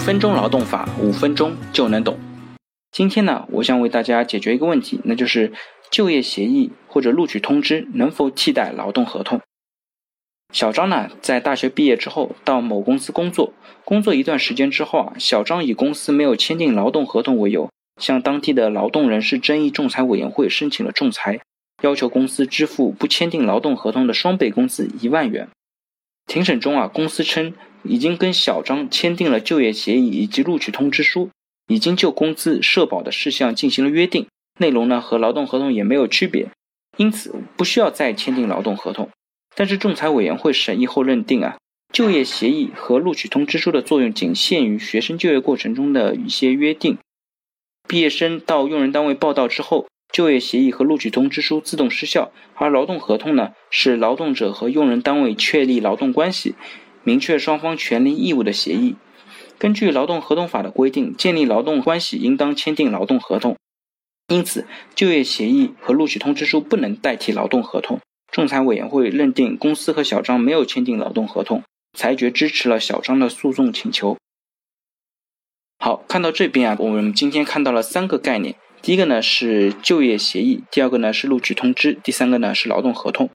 分钟劳动法，五分钟就能懂。今天呢，我想为大家解决一个问题，那就是就业协议或者录取通知能否替代劳动合同？小张呢，在大学毕业之后到某公司工作，工作一段时间之后啊，小张以公司没有签订劳动合同为由，向当地的劳动人事争议仲裁委员会申请了仲裁，要求公司支付不签订劳动合同的双倍工资一万元。庭审中啊，公司称已经跟小张签订了就业协议以及录取通知书。已经就工资、社保的事项进行了约定，内容呢和劳动合同也没有区别，因此不需要再签订劳动合同。但是仲裁委员会审议后认定啊，就业协议和录取通知书的作用仅限于学生就业过程中的一些约定。毕业生到用人单位报到之后，就业协议和录取通知书自动失效，而劳动合同呢是劳动者和用人单位确立劳动关系、明确双方权利义务的协议。根据劳动合同法的规定，建立劳动关系应当签订劳动合同，因此就业协议和录取通知书不能代替劳动合同。仲裁委员会认定公司和小张没有签订劳动合同，裁决支持了小张的诉讼请求。好，看到这边啊，我们今天看到了三个概念，第一个呢是就业协议，第二个呢是录取通知，第三个呢是劳动合同。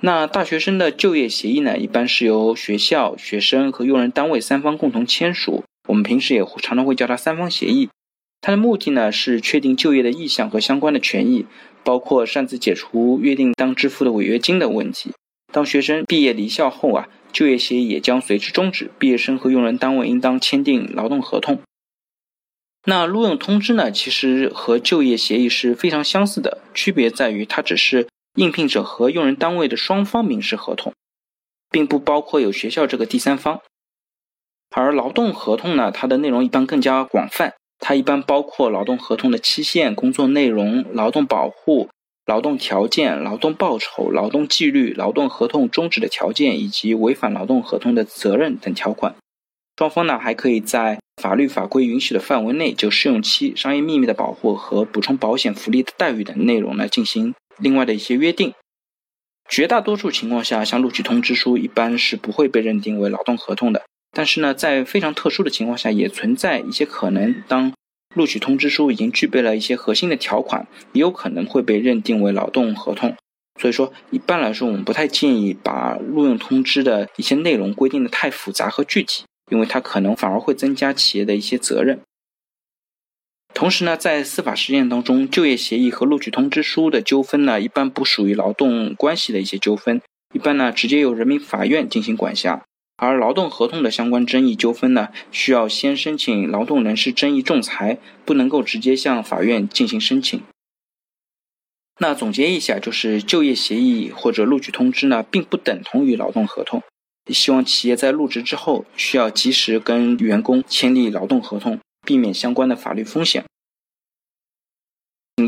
那大学生的就业协议呢，一般是由学校、学生和用人单位三方共同签署。我们平时也常常会叫它三方协议。它的目的呢，是确定就业的意向和相关的权益，包括擅自解除约定当支付的违约金的问题。当学生毕业离校后啊，就业协议也将随之终止。毕业生和用人单位应当签订劳动合同。那录用通知呢，其实和就业协议是非常相似的，区别在于它只是。应聘者和用人单位的双方民事合同，并不包括有学校这个第三方。而劳动合同呢，它的内容一般更加广泛，它一般包括劳动合同的期限、工作内容、劳动保护、劳动条件、劳动报酬、劳动纪律、劳动合同终止的条件以及违反劳动合同的责任等条款。双方呢，还可以在法律法规允许的范围内，就试用期、商业秘密的保护和补充保险福利的待遇等内容来进行。另外的一些约定，绝大多数情况下，像录取通知书一般是不会被认定为劳动合同的。但是呢，在非常特殊的情况下，也存在一些可能，当录取通知书已经具备了一些核心的条款，也有可能会被认定为劳动合同。所以说，一般来说，我们不太建议把录用通知的一些内容规定的太复杂和具体，因为它可能反而会增加企业的一些责任。同时呢，在司法实践当中，就业协议和录取通知书的纠纷呢，一般不属于劳动关系的一些纠纷，一般呢直接由人民法院进行管辖。而劳动合同的相关争议纠纷呢，需要先申请劳动人事争议仲裁，不能够直接向法院进行申请。那总结一下，就是就业协议或者录取通知呢，并不等同于劳动合同。希望企业在入职之后，需要及时跟员工签订劳动合同。避免相关的法律风险。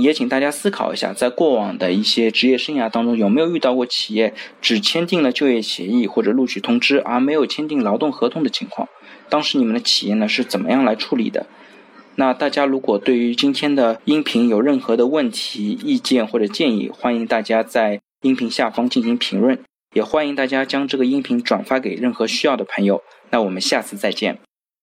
也请大家思考一下，在过往的一些职业生涯当中，有没有遇到过企业只签订了就业协议或者录取通知，而没有签订劳动合同的情况？当时你们的企业呢是怎么样来处理的？那大家如果对于今天的音频有任何的问题、意见或者建议，欢迎大家在音频下方进行评论，也欢迎大家将这个音频转发给任何需要的朋友。那我们下次再见。